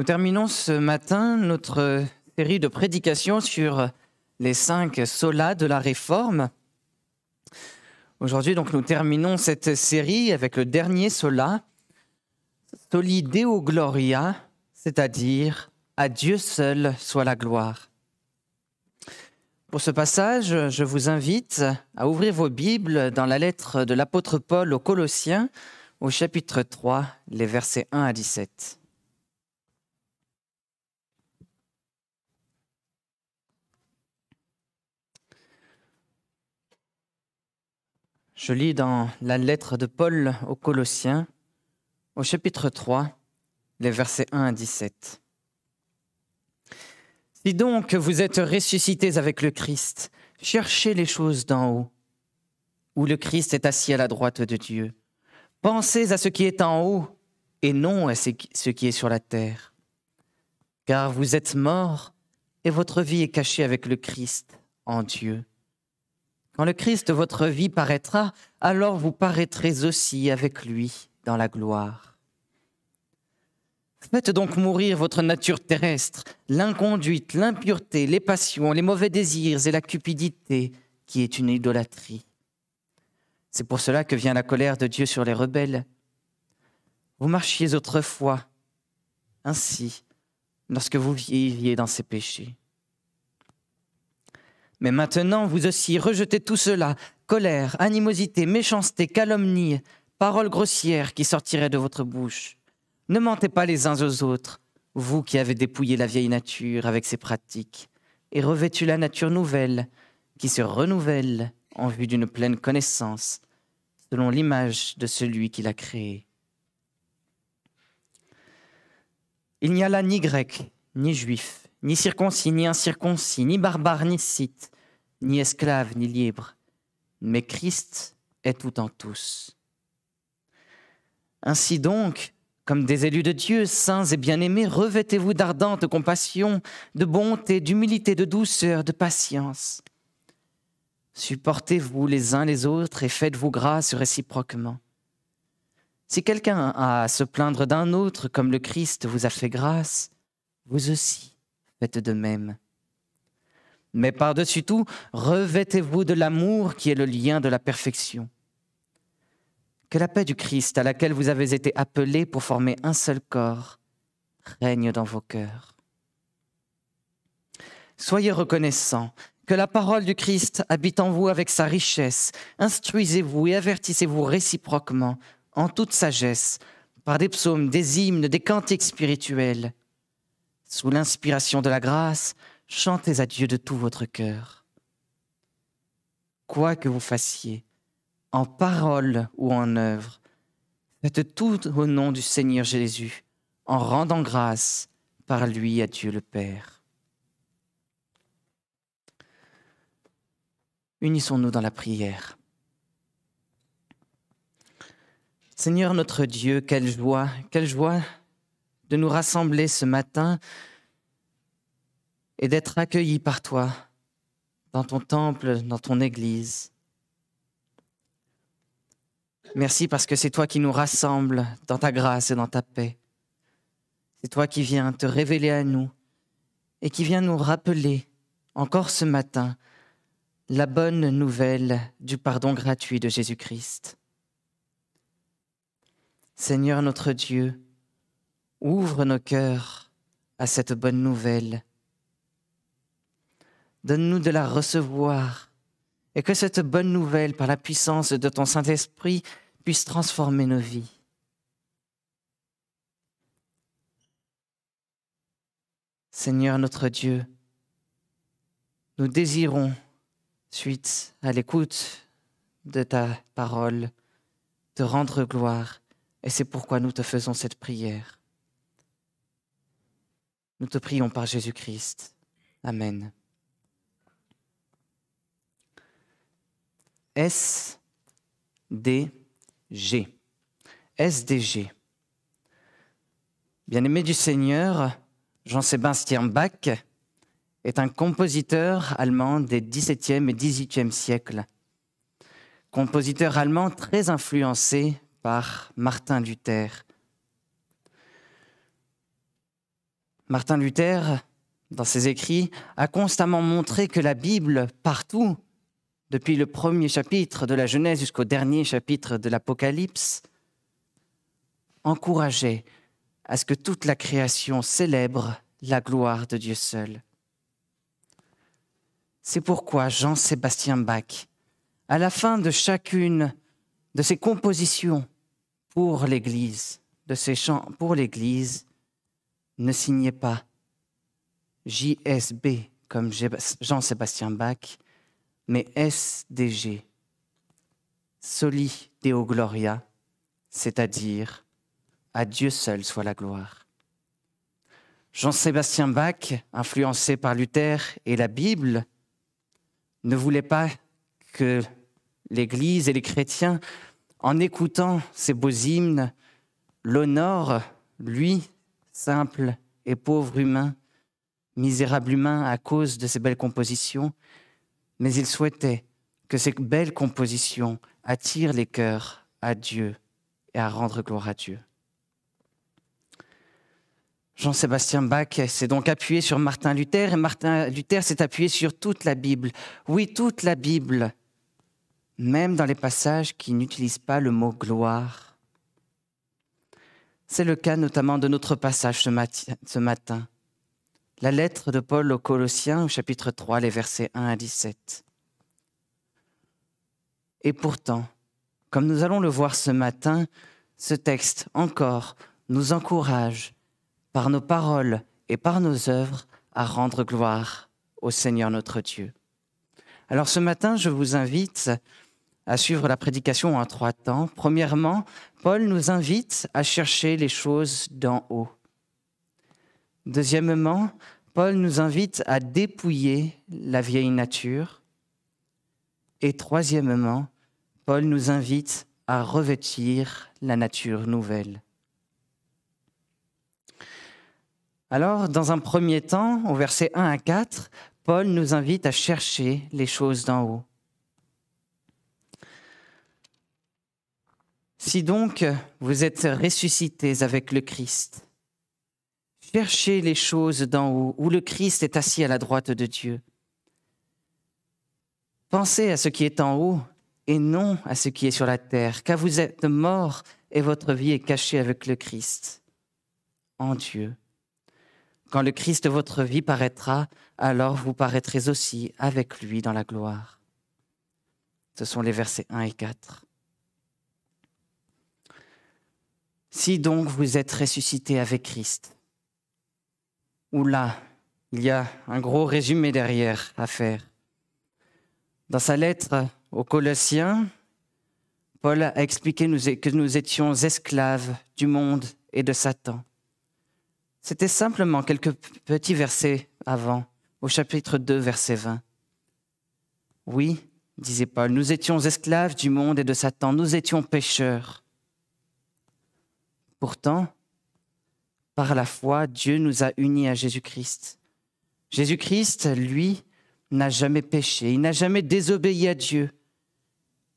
Nous terminons ce matin notre série de prédications sur les cinq solas de la Réforme. Aujourd'hui, donc, nous terminons cette série avec le dernier sola, Soli Deo Gloria, c'est-à-dire à Dieu seul soit la gloire. Pour ce passage, je vous invite à ouvrir vos Bibles dans la lettre de l'apôtre Paul aux Colossiens, au chapitre 3, les versets 1 à 17. Je lis dans la lettre de Paul aux Colossiens, au chapitre 3, les versets 1 à 17. Si donc vous êtes ressuscités avec le Christ, cherchez les choses d'en haut, où le Christ est assis à la droite de Dieu. Pensez à ce qui est en haut et non à ce qui est sur la terre. Car vous êtes morts et votre vie est cachée avec le Christ en Dieu. Quand le Christ, votre vie, paraîtra, alors vous paraîtrez aussi avec lui dans la gloire. Faites donc mourir votre nature terrestre, l'inconduite, l'impureté, les passions, les mauvais désirs et la cupidité, qui est une idolâtrie. C'est pour cela que vient la colère de Dieu sur les rebelles. Vous marchiez autrefois ainsi lorsque vous viviez dans ces péchés. Mais maintenant, vous aussi, rejetez tout cela, colère, animosité, méchanceté, calomnie, paroles grossières qui sortiraient de votre bouche. Ne mentez pas les uns aux autres, vous qui avez dépouillé la vieille nature avec ses pratiques, et revêtu la nature nouvelle, qui se renouvelle en vue d'une pleine connaissance, selon l'image de celui qui l'a créée. Il n'y a là ni grec, ni juif, ni circoncis, ni incirconcis, ni barbare, ni scythe, ni esclave, ni libre, mais Christ est tout en tous. Ainsi donc, comme des élus de Dieu, saints et bien-aimés, revêtez-vous d'ardente compassion, de bonté, d'humilité, de douceur, de patience. Supportez-vous les uns les autres et faites-vous grâce réciproquement. Si quelqu'un a à se plaindre d'un autre comme le Christ vous a fait grâce, vous aussi faites de même. Mais par-dessus tout, revêtez-vous de l'amour qui est le lien de la perfection. Que la paix du Christ, à laquelle vous avez été appelés pour former un seul corps, règne dans vos cœurs. Soyez reconnaissants que la parole du Christ habite en vous avec sa richesse. Instruisez-vous et avertissez-vous réciproquement en toute sagesse par des psaumes, des hymnes, des cantiques spirituels. Sous l'inspiration de la grâce, chantez à Dieu de tout votre cœur. Quoi que vous fassiez, en parole ou en œuvre. Faites tout au nom du Seigneur Jésus, en rendant grâce par lui à Dieu le Père. Unissons-nous dans la prière. Seigneur notre Dieu, quelle joie, quelle joie de nous rassembler ce matin et d'être accueillis par toi dans ton temple, dans ton Église. Merci parce que c'est toi qui nous rassembles dans ta grâce et dans ta paix. C'est toi qui viens te révéler à nous et qui viens nous rappeler encore ce matin la bonne nouvelle du pardon gratuit de Jésus-Christ. Seigneur notre Dieu, ouvre nos cœurs à cette bonne nouvelle. Donne-nous de la recevoir et que cette bonne nouvelle, par la puissance de ton Saint-Esprit, puisse transformer nos vies. Seigneur notre Dieu, nous désirons, suite à l'écoute de ta parole, te rendre gloire, et c'est pourquoi nous te faisons cette prière. Nous te prions par Jésus-Christ. Amen. SDG. SDG. Bien-aimé du Seigneur, Jean-Sébastien Bach est un compositeur allemand des XVIIe et XVIIIe siècles. Compositeur allemand très influencé par Martin Luther. Martin Luther, dans ses écrits, a constamment montré que la Bible, partout, depuis le premier chapitre de la Genèse jusqu'au dernier chapitre de l'Apocalypse, encourageait à ce que toute la création célèbre la gloire de Dieu seul. C'est pourquoi Jean-Sébastien Bach, à la fin de chacune de ses compositions pour l'Église, de ses chants pour l'Église, ne signait pas JSB comme Jean-Sébastien Bach, mais SDG, Soli Deo Gloria, c'est-à-dire à Dieu seul soit la gloire. Jean-Sébastien Bach, influencé par Luther et la Bible, ne voulait pas que l'Église et les chrétiens, en écoutant ces beaux hymnes, l'honorent, lui, simple et pauvre humain, misérable humain à cause de ces belles compositions, mais il souhaitait que ces belles compositions attirent les cœurs à Dieu et à rendre gloire à Dieu. Jean-Sébastien Bach s'est donc appuyé sur Martin Luther et Martin Luther s'est appuyé sur toute la Bible. Oui, toute la Bible, même dans les passages qui n'utilisent pas le mot gloire. C'est le cas notamment de notre passage ce, matin, la lettre de Paul aux Colossiens au chapitre 3, les versets 1 à 17. Et pourtant, comme nous allons le voir ce matin, ce texte encore nous encourage par nos paroles et par nos œuvres, à rendre gloire au Seigneur notre Dieu. Alors ce matin, je vous invite à suivre la prédication en trois temps. Premièrement, Paul nous invite à chercher les choses d'en haut. Deuxièmement, Paul nous invite à dépouiller la vieille nature. Et troisièmement, Paul nous invite à revêtir la nature nouvelle. Alors, dans un premier temps, au verset 1 à 4, Paul nous invite à chercher les choses d'en haut. Si donc vous êtes ressuscités avec le Christ, cherchez les choses d'en haut, où le Christ est assis à la droite de Dieu. Pensez à ce qui est en haut et non à ce qui est sur la terre, car vous êtes morts et votre vie est cachée avec le Christ en Dieu. Quand le Christ de votre vie paraîtra, alors vous paraîtrez aussi avec lui dans la gloire. Ce sont les versets 1 et 4. Si donc vous êtes ressuscité avec Christ, ou là, il y a un gros résumé derrière à faire. Dans sa lettre aux Colossiens, Paul a expliqué que nous étions esclaves du monde et de Satan. C'était simplement quelques petits versets avant, au chapitre 2, verset 20. Oui, disait Paul, nous étions esclaves du monde et de Satan, nous étions pécheurs. Pourtant, par la foi, Dieu nous a unis à Jésus-Christ. Jésus-Christ, lui, n'a jamais péché, il n'a jamais désobéi à Dieu.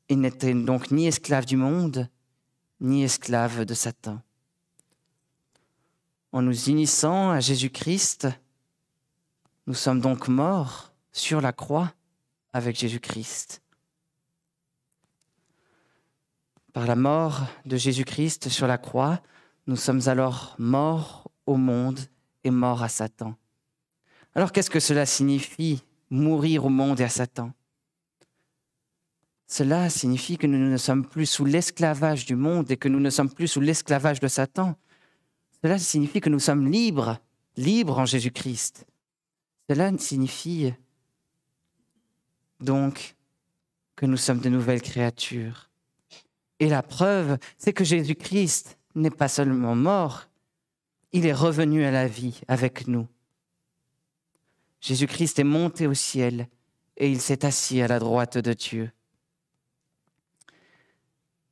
Il n'était donc ni esclave du monde, ni esclave de Satan en nous unissant à Jésus-Christ, nous sommes donc morts sur la croix avec Jésus-Christ. Par la mort de Jésus-Christ sur la croix, nous sommes alors morts au monde et morts à Satan. Alors qu'est-ce que cela signifie, mourir au monde et à Satan? Cela signifie que nous ne sommes plus sous l'esclavage du monde et que nous ne sommes plus sous l'esclavage de Satan, cela signifie que nous sommes libres, libres en Jésus-Christ. Cela signifie donc que nous sommes de nouvelles créatures. Et la preuve, c'est que Jésus-Christ n'est pas seulement mort, il est revenu à la vie avec nous. Jésus-Christ est monté au ciel et il s'est assis à la droite de Dieu.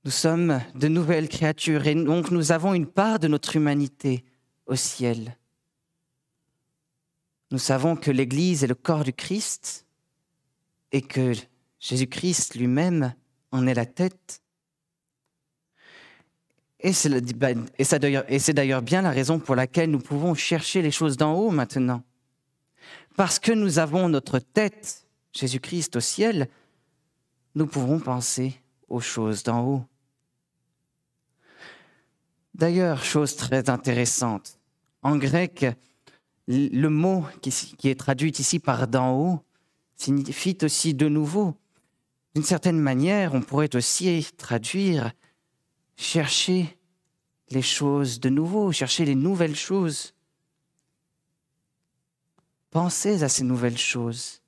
Nous sommes de nouvelles créatures et donc nous avons une part de notre humanité au ciel. Nous savons que l'Église est le corps du Christ et que Jésus-Christ lui-même en est la tête. Et c'est d'ailleurs bien la raison pour laquelle nous pouvons chercher les choses d'en haut maintenant. Parce que nous avons notre tête, Jésus-Christ, au ciel, nous pouvons penser aux choses d'en haut. D'ailleurs, chose très intéressante, en grec, le mot qui, est traduit ici par d'en haut signifie aussi de nouveau. D'une certaine manière, on pourrait aussi traduire chercher les choses de nouveau, chercher les nouvelles choses. Pensez à ces nouvelles choses.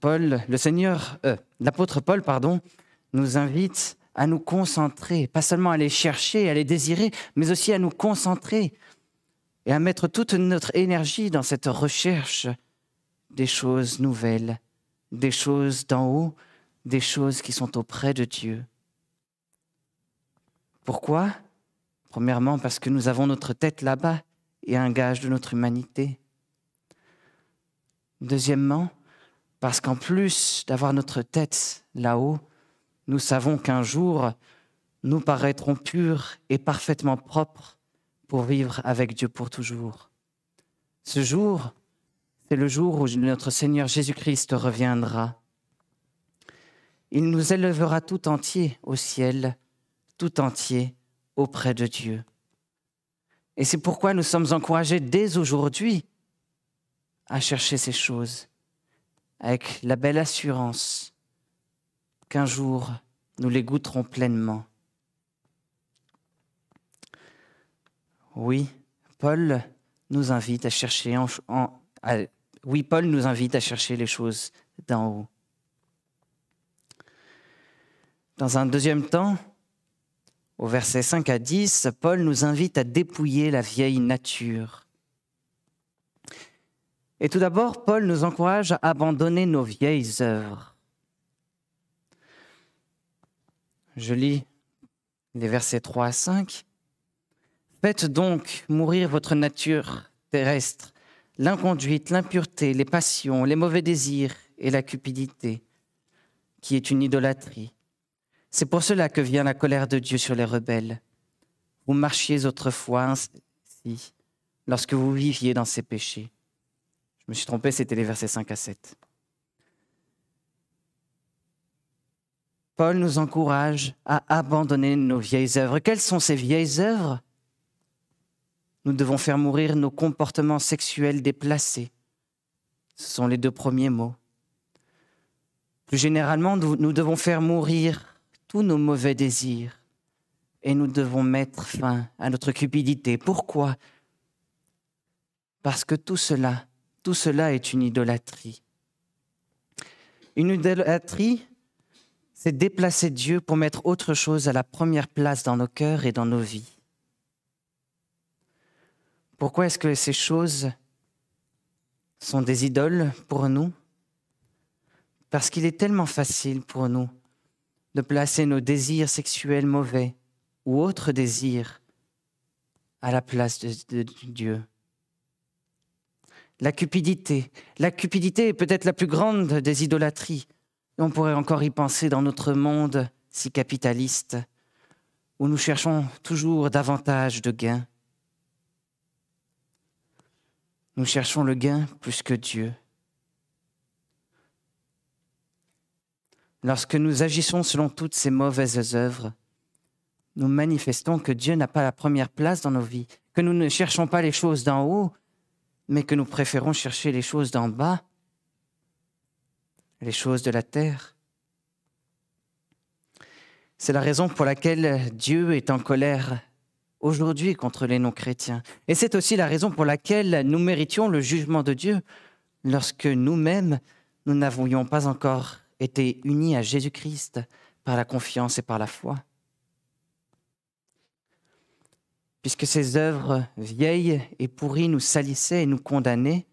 Paul, le Seigneur, euh, l'apôtre Paul, pardon, nous invite à nous concentrer, pas seulement à les chercher, à les désirer, mais aussi à nous concentrer et à mettre toute notre énergie dans cette recherche des choses nouvelles, des choses d'en haut, des choses qui sont auprès de Dieu. Pourquoi? Premièrement, parce que nous avons notre tête là-bas et un gage de notre humanité. Deuxièmement, parce qu'en plus d'avoir notre tête là-haut, nous savons qu'un jour, nous paraîtrons purs et parfaitement propres pour vivre avec Dieu pour toujours. Ce jour, c'est le jour où notre Seigneur Jésus-Christ reviendra. Il nous élèvera tout entier au ciel, tout entier auprès de Dieu. Et c'est pourquoi nous sommes encouragés dès aujourd'hui à chercher ces choses avec la belle assurance qu'un jour nous les goûterons pleinement. Oui, Paul nous invite à chercher en, oui, Paul nous invite à chercher les choses d'en haut. Dans un deuxième temps, au verset 5 à 10, Paul nous invite à dépouiller la vieille nature. Et tout d'abord, Paul nous encourage à abandonner nos vieilles œuvres. Je lis les versets 3 à 5. Faites donc mourir votre nature terrestre, l'inconduite, l'impureté, les passions, les mauvais désirs et la cupidité, qui est une idolâtrie. C'est pour cela que vient la colère de Dieu sur les rebelles. Vous marchiez autrefois ainsi, lorsque vous viviez dans ces péchés. Je me suis trompé, c'était les versets 5 à 7. Paul nous encourage à abandonner nos vieilles œuvres. Quelles sont ces vieilles œuvres? Nous devons faire mourir nos comportements sexuels déplacés. Ce sont les deux premiers mots. Plus généralement, nous devons faire mourir tous nos mauvais désirs et nous devons mettre fin à notre cupidité. Pourquoi? Parce que tout cela, tout cela est une idolâtrie. Une idolâtrie, c'est déplacer Dieu pour mettre autre chose à la première place dans nos cœurs et dans nos vies. Pourquoi est-ce que ces choses sont des idoles pour nous? Parce qu'il est tellement facile pour nous de placer nos désirs sexuels mauvais ou autres désirs à la place de, Dieu. La cupidité. La cupidité est peut-être la plus grande des idolâtries on pourrait encore y penser dans notre monde si capitaliste, où nous cherchons toujours davantage de gains. Nous cherchons le gain plus que Dieu. Lorsque nous agissons selon toutes ces mauvaises œuvres, nous manifestons que Dieu n'a pas la première place dans nos vies, que nous ne cherchons pas les choses d'en haut, mais que nous préférons chercher les choses d'en bas les choses de la terre. C'est la raison pour laquelle Dieu est en colère aujourd'hui contre les non-chrétiens. Et c'est aussi la raison pour laquelle nous méritions le jugement de Dieu lorsque nous-mêmes, nous n'avions pas encore été unis à Jésus-Christ par la confiance et par la foi. Puisque ces œuvres vieilles et pourries nous salissaient et nous condamnaient,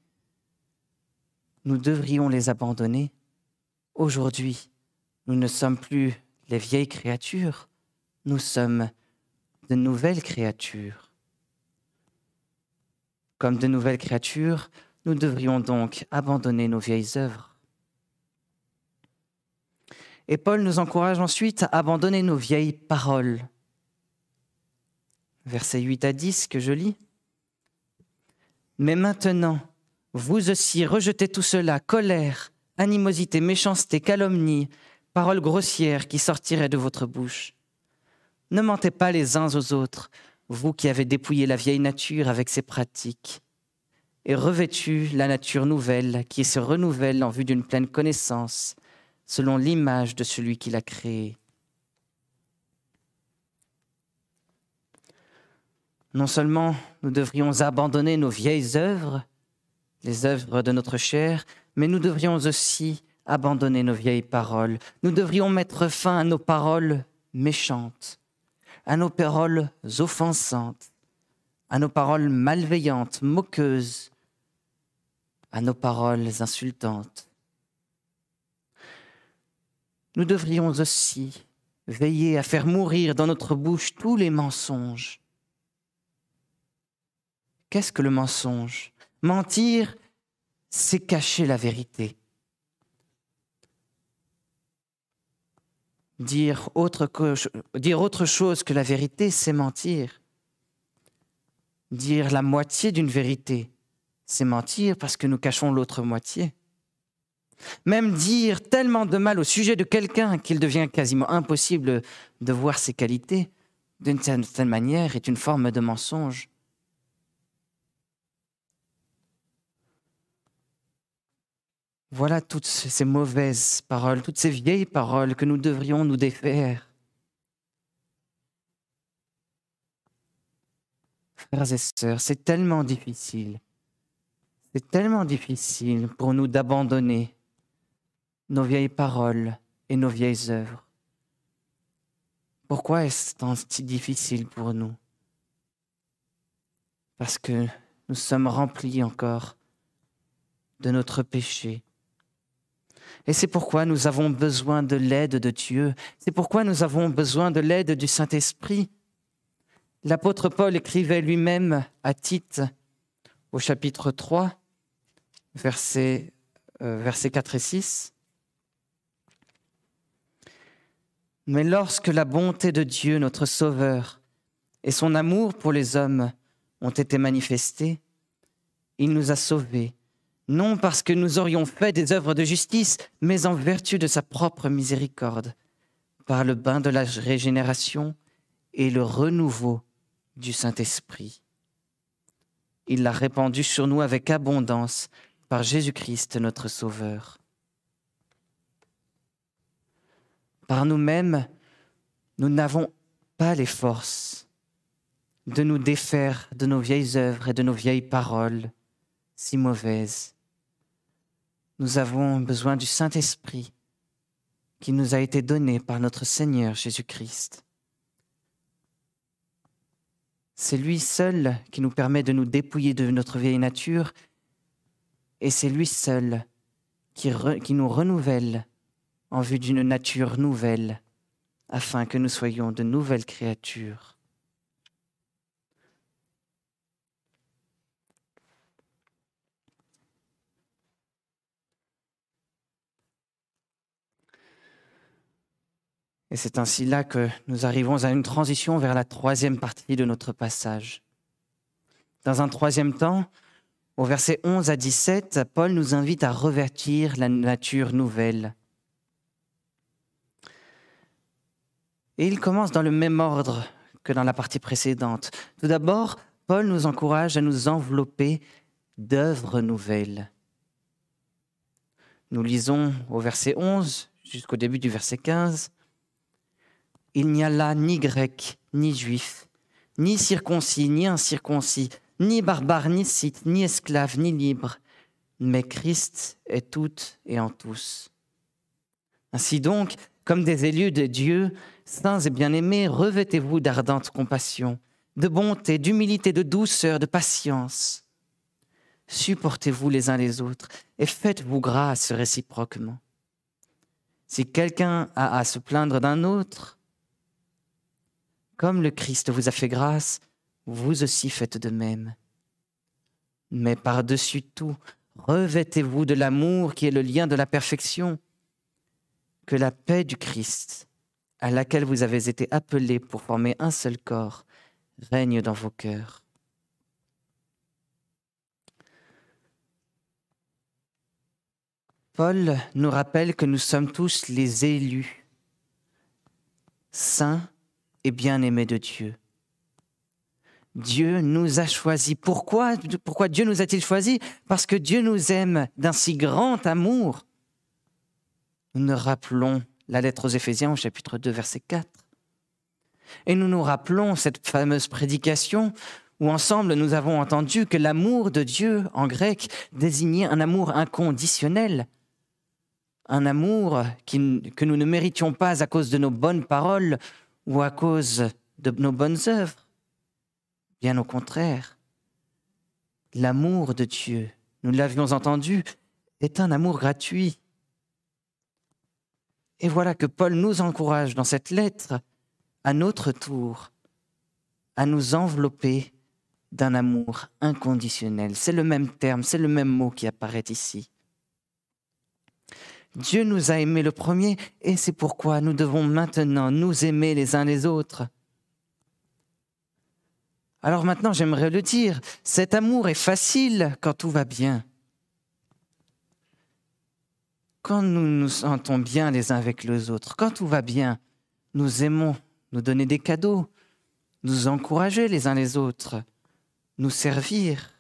nous devrions les abandonner Aujourd'hui, nous ne sommes plus les vieilles créatures, nous sommes de nouvelles créatures. Comme de nouvelles créatures, nous devrions donc abandonner nos vieilles œuvres. Et Paul nous encourage ensuite à abandonner nos vieilles paroles. Versets 8 à 10 que je lis. Mais maintenant, vous aussi rejetez tout cela, colère, animosité, méchanceté, calomnie, paroles grossières qui sortiraient de votre bouche. Ne mentez pas les uns aux autres, vous qui avez dépouillé la vieille nature avec ses pratiques, et revêtu la nature nouvelle qui se renouvelle en vue d'une pleine connaissance, selon l'image de celui qui l'a créée. Non seulement nous devrions abandonner nos vieilles œuvres, les œuvres de notre chair, mais nous devrions aussi abandonner nos vieilles paroles. Nous devrions mettre fin à nos paroles méchantes, à nos paroles offensantes, à nos paroles malveillantes, moqueuses, à nos paroles insultantes. Nous devrions aussi veiller à faire mourir dans notre bouche tous les mensonges. Qu'est-ce que le mensonge? Mentir, c'est cacher la vérité. Dire autre, chose que la vérité, c'est mentir. Dire la moitié d'une vérité, c'est mentir parce que nous cachons l'autre moitié. Même dire tellement de mal au sujet de quelqu'un qu'il devient quasiment impossible de voir ses qualités, d'une certaine manière, est une forme de mensonge. Voilà toutes ces mauvaises paroles, toutes ces vieilles paroles que nous devrions nous défaire. Frères et sœurs, c'est tellement difficile. C'est tellement difficile pour nous d'abandonner nos vieilles paroles et nos vieilles œuvres. Pourquoi est-ce tant si difficile pour nous? Parce que nous sommes remplis encore de notre péché et c'est pourquoi nous avons besoin de l'aide de Dieu. C'est pourquoi nous avons besoin de l'aide du Saint-Esprit. L'apôtre Paul écrivait lui-même à Tite au chapitre 3, versets, euh, versets 4 et 6. Mais lorsque la bonté de Dieu, notre Sauveur, et son amour pour les hommes ont été manifestés, il nous a sauvés non parce que nous aurions fait des œuvres de justice, mais en vertu de sa propre miséricorde, par le bain de la régénération et le renouveau du Saint-Esprit. Il l'a répandu sur nous avec abondance par Jésus-Christ notre Sauveur. Par nous-mêmes, nous n'avons pas les forces de nous défaire de nos vieilles œuvres et de nos vieilles paroles si mauvaises nous avons besoin du Saint-Esprit qui nous a été donné par notre Seigneur Jésus-Christ. C'est lui seul qui nous permet de nous dépouiller de notre vieille nature et c'est lui seul qui, qui nous renouvelle en vue d'une nature nouvelle afin que nous soyons de nouvelles créatures. Et c'est ainsi là que nous arrivons à une transition vers la troisième partie de notre passage. Dans un troisième temps, au verset 11 à 17, Paul nous invite à revêtir la nature nouvelle. Et il commence dans le même ordre que dans la partie précédente. Tout d'abord, Paul nous encourage à nous envelopper d'œuvres nouvelles. Nous lisons au verset 11 jusqu'au début du verset 15. Il n'y a là ni grec, ni juif, ni circoncis, ni incirconcis, ni barbare, ni scythe, ni esclave, ni libre, mais Christ est tout et en tous. Ainsi donc, comme des élus de Dieu, saints et bien-aimés, revêtez-vous d'ardente compassion, de bonté, d'humilité, de douceur, de patience. Supportez-vous les uns les autres et faites-vous grâce réciproquement. Si quelqu'un a à se plaindre d'un autre, comme le Christ vous a fait grâce, vous aussi faites de même. Mais par-dessus tout, revêtez-vous de l'amour qui est le lien de la perfection. que la paix du Christ, à laquelle vous avez été appelés pour former un seul corps, règne dans vos cœurs. Paul nous rappelle que nous sommes tous les élus, saints et bien-aimés de Dieu. Dieu nous a choisis. Pourquoi, pourquoi Dieu nous a-t-il choisis? Parce que Dieu nous aime d'un si grand amour. Nous nous rappelons la lettre aux Éphésiens au chapitre 2, verset 4. Et nous nous rappelons cette fameuse prédication où ensemble nous avons entendu que l'amour de Dieu en grec désignait un amour inconditionnel, un amour que nous ne méritions pas à cause de nos bonnes paroles ou à cause de nos bonnes œuvres. Bien au contraire, l'amour de Dieu, nous l'avions entendu, est un amour gratuit. Et voilà que Paul nous encourage dans cette lettre, à notre tour, à nous envelopper d'un amour inconditionnel. C'est le même terme, c'est le même mot qui apparaît ici. Dieu nous a aimés le premier et c'est pourquoi nous devons maintenant nous aimer les uns les autres. Alors maintenant, j'aimerais le dire, cet amour est facile quand tout va bien. Quand nous nous sentons bien les uns avec les autres, quand tout va bien, nous aimons nous donner des cadeaux, nous encourager les uns les autres, nous servir.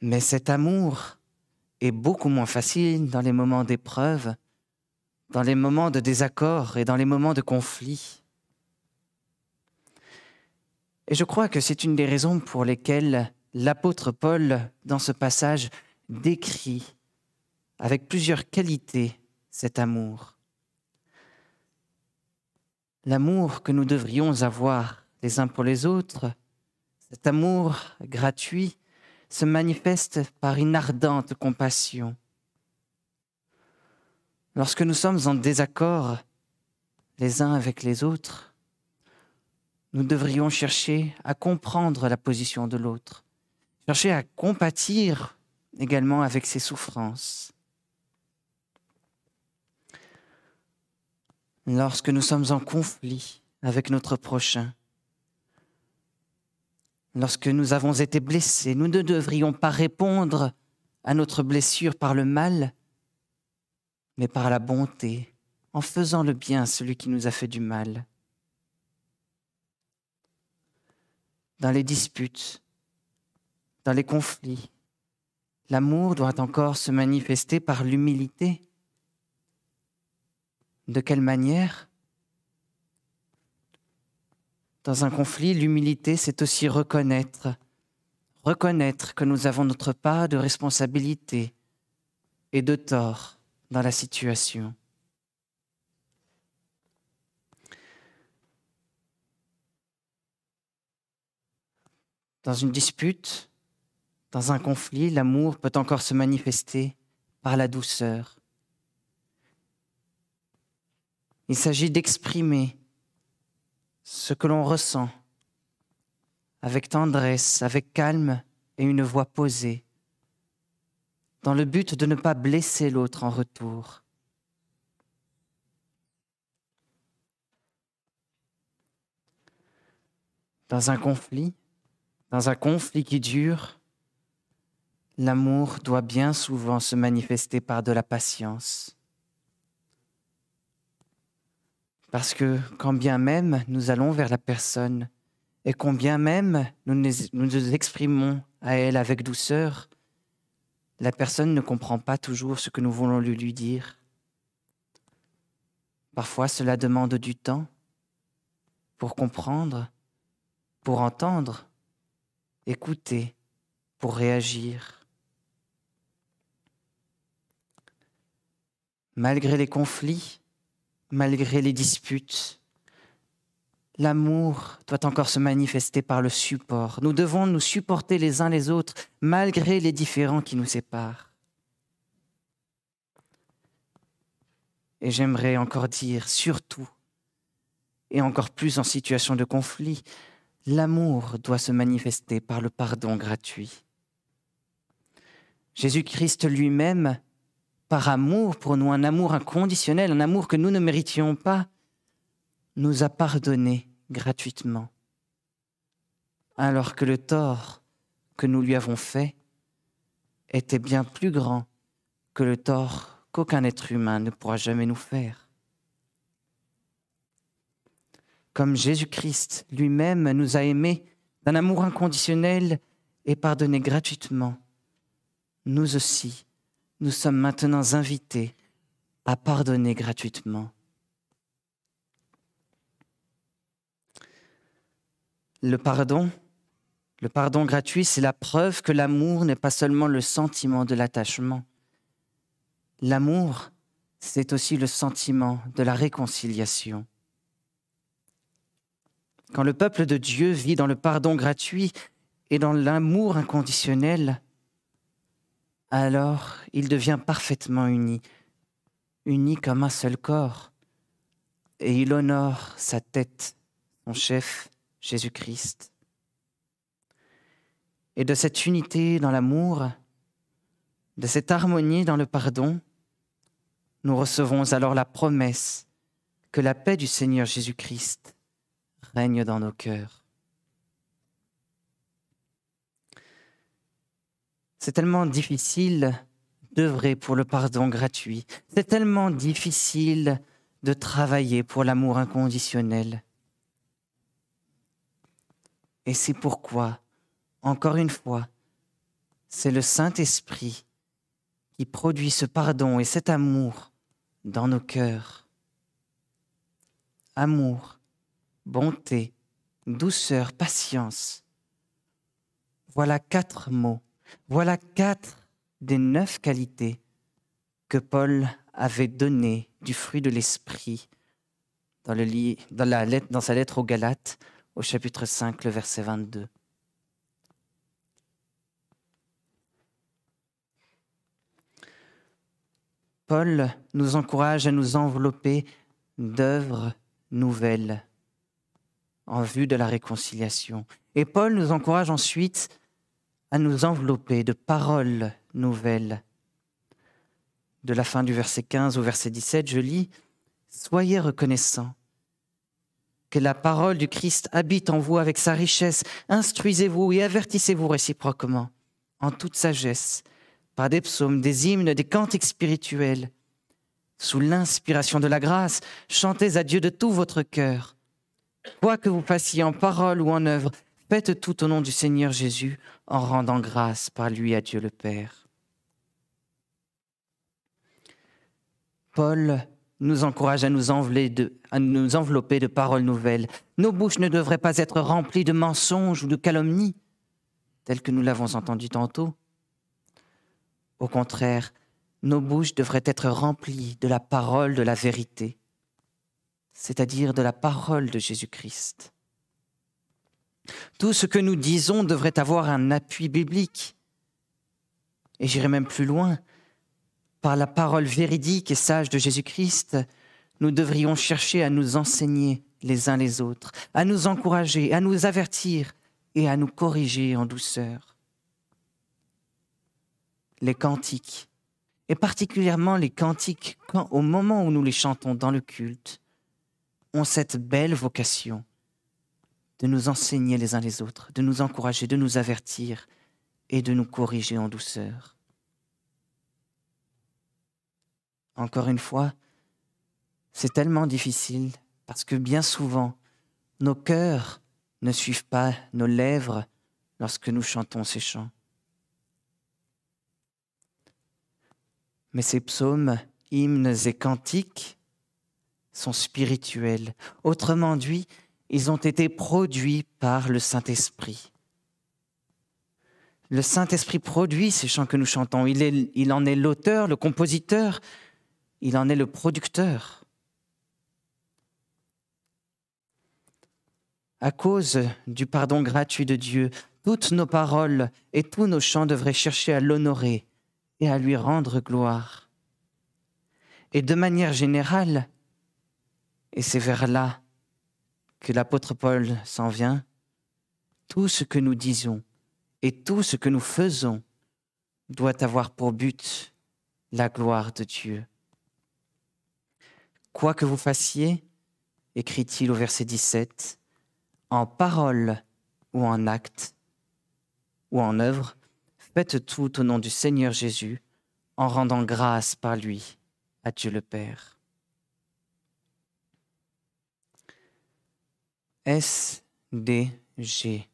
Mais cet amour est beaucoup moins facile dans les moments d'épreuve, dans les moments de désaccord et dans les moments de conflit. Et je crois que c'est une des raisons pour lesquelles l'apôtre Paul, dans ce passage, décrit avec plusieurs qualités cet amour. L'amour que nous devrions avoir les uns pour les autres, cet amour gratuit, se manifeste par une ardente compassion. Lorsque nous sommes en désaccord les uns avec les autres, nous devrions chercher à comprendre la position de l'autre, chercher à compatir également avec ses souffrances. Lorsque nous sommes en conflit avec notre prochain, lorsque nous avons été blessés, nous ne devrions pas répondre à notre blessure par le mal, mais par la bonté, en faisant le bien à celui qui nous a fait du mal. dans les disputes, dans les conflits. L'amour doit encore se manifester par l'humilité. De quelle manière Dans un conflit, l'humilité, c'est aussi reconnaître, reconnaître que nous avons notre part de responsabilité et de tort dans la situation. Dans une dispute, dans un conflit, l'amour peut encore se manifester par la douceur. Il s'agit d'exprimer ce que l'on ressent avec tendresse, avec calme et une voix posée, dans le but de ne pas blesser l'autre en retour. Dans un conflit, dans un conflit qui dure, l'amour doit bien souvent se manifester par de la patience. Parce que quand bien même nous allons vers la personne et combien même nous nous exprimons à elle avec douceur, la personne ne comprend pas toujours ce que nous voulons lui, lui dire. Parfois cela demande du temps pour comprendre, pour entendre, écouter pour réagir. Malgré les conflits, malgré les disputes, l'amour doit encore se manifester par le support. Nous devons nous supporter les uns les autres malgré les différends qui nous séparent. Et j'aimerais encore dire, surtout, et encore plus en situation de conflit, L'amour doit se manifester par le pardon gratuit. Jésus-Christ lui-même par amour pour nous, un amour inconditionnel, un amour que nous ne méritions pas, nous a pardonné gratuitement, alors que le tort que nous lui avons fait était bien plus grand que le tort qu'aucun être humain ne pourra jamais nous faire. Comme Jésus-Christ lui-même nous a aimés d'un amour inconditionnel et pardonné gratuitement, nous aussi, nous sommes maintenant invités à pardonner gratuitement. Le pardon, le pardon gratuit, c'est la preuve que l'amour n'est pas seulement le sentiment de l'attachement. L'amour, c'est aussi le sentiment de la réconciliation. Quand le peuple de Dieu vit dans le pardon gratuit et dans l'amour inconditionnel, alors il devient parfaitement uni, uni comme un seul corps, et il honore sa tête, son chef, Jésus-Christ. Et de cette unité dans l'amour, de cette harmonie dans le pardon, nous recevons alors la promesse que la paix du Seigneur Jésus-Christ règne dans nos cœurs. C'est tellement difficile d'œuvrer pour le pardon gratuit. C'est tellement difficile de travailler pour l'amour inconditionnel. Et c'est pourquoi, encore une fois, c'est le Saint-Esprit qui produit ce pardon et cet amour dans nos cœurs. Amour, bonté, douceur, patience. Voilà quatre mots, voilà quatre des neuf qualités que Paul avait données du fruit de l'Esprit dans, dans, sa lettre aux Galates au chapitre 5, le verset 22. Paul nous encourage à nous envelopper d'œuvres nouvelles en vue de la réconciliation. Et Paul nous encourage ensuite à nous envelopper de paroles nouvelles. De la fin du verset 15 au verset 17, je lis Soyez reconnaissants que la parole du Christ habite en vous avec sa richesse. Instruisez-vous et avertissez-vous réciproquement, en toute sagesse, par des psaumes, des hymnes, des cantiques spirituels. Sous l'inspiration de la grâce, chantez à Dieu de tout votre cœur. Quoi que vous fassiez en parole ou en œuvre, faites tout au nom du Seigneur Jésus, en rendant grâce par lui à Dieu le Père. Paul nous encourage à nous, à nous envelopper de paroles nouvelles. Nos bouches ne devraient pas être remplies de mensonges ou de calomnies, telles que nous l'avons entendu tantôt. Au contraire, nos bouches devraient être remplies de la parole de la vérité, c'est-à-dire de la parole de Jésus-Christ. Tout ce que nous disons devrait avoir un appui biblique. Et j'irai même plus loin, par la parole véridique et sage de Jésus-Christ, nous devrions chercher à nous enseigner les uns les autres, à nous encourager, à nous avertir et à nous corriger en douceur. Les cantiques, et particulièrement les cantiques au moment où nous les chantons dans le culte, ont cette belle vocation de nous enseigner les uns les autres, de nous encourager, de nous avertir et de nous corriger en douceur. encore une fois, c'est tellement difficile parce que bien souvent, nos cœurs ne suivent pas nos lèvres lorsque nous chantons ces chants. Mais ces psaumes, hymnes et cantiques sont spirituels. Autrement dit, ils ont été produits par le Saint-Esprit. Le Saint-Esprit produit ces chants que nous chantons. Il, en est l'auteur, le compositeur, il en est le producteur. À cause du pardon gratuit de Dieu, toutes nos paroles et tous nos chants devraient chercher à l'honorer et à lui rendre gloire. Et de manière générale, et c'est vers là que l'apôtre Paul s'en vient, tout ce que nous disons et tout ce que nous faisons doit avoir pour but la gloire de Dieu. Quoi que vous fassiez, écrit-il au verset 17, en parole ou en acte ou en œuvre, faites tout au nom du Seigneur Jésus, en rendant grâce par lui à Dieu le Père. S-D-G.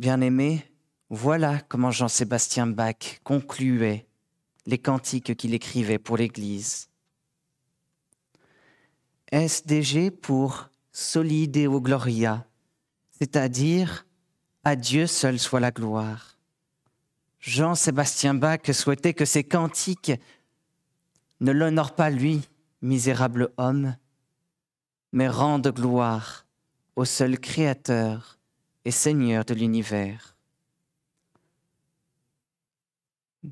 Bien-aimé, voilà comment Jean-Sébastien Bach concluait les cantiques qu'il écrivait pour l'Église. SDG pour Solideo Gloria, c'est-à-dire à Dieu seul soit la gloire. Jean-Sébastien Bach souhaitait que ces cantiques ne l'honorent pas lui, misérable homme, mais rendent gloire au seul Créateur et Seigneur de l'univers.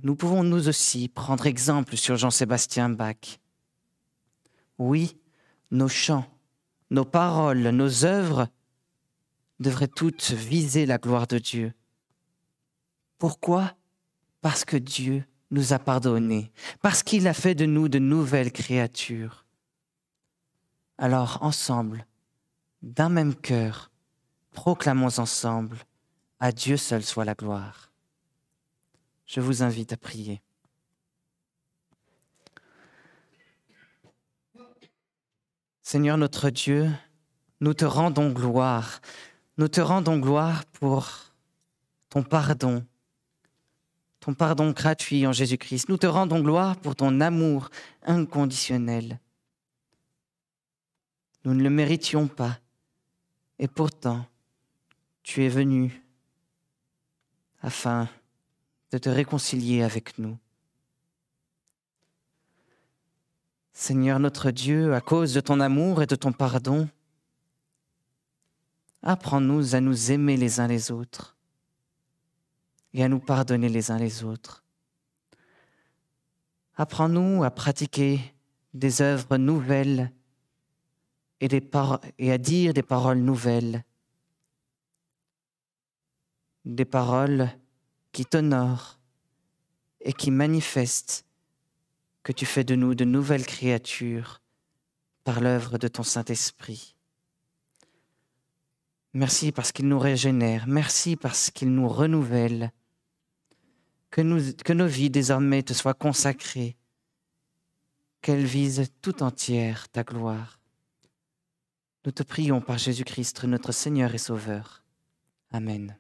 Nous pouvons nous aussi prendre exemple sur Jean-Sébastien Bach. Oui, nos chants, nos paroles, nos œuvres devraient toutes viser la gloire de Dieu. Pourquoi? Parce que Dieu nous a pardonnés, parce qu'il a fait de nous de nouvelles créatures. Alors, ensemble, d'un même cœur, proclamons ensemble, à Dieu seul soit la gloire. Je vous invite à prier. Seigneur notre Dieu, nous te rendons gloire. Nous te rendons gloire pour ton pardon, ton pardon gratuit en Jésus-Christ. Nous te rendons gloire pour ton amour inconditionnel. Nous ne le méritions pas, et pourtant, tu es venu afin de te réconcilier avec nous. Seigneur notre Dieu, à cause de ton amour et de ton pardon, apprends-nous à nous aimer les uns les autres et à nous pardonner les uns les autres. Apprends-nous à pratiquer des œuvres nouvelles et, à dire des paroles nouvelles, des paroles qui t'honorent et qui manifestent que tu fais de nous de nouvelles créatures par l'œuvre de ton Saint-Esprit. Merci parce qu'il nous régénère, merci parce qu'il nous renouvelle, que, que nos vies désormais te soient consacrées, qu'elles visent tout entière ta gloire. Nous te prions par Jésus-Christ, notre Seigneur et Sauveur. Amen.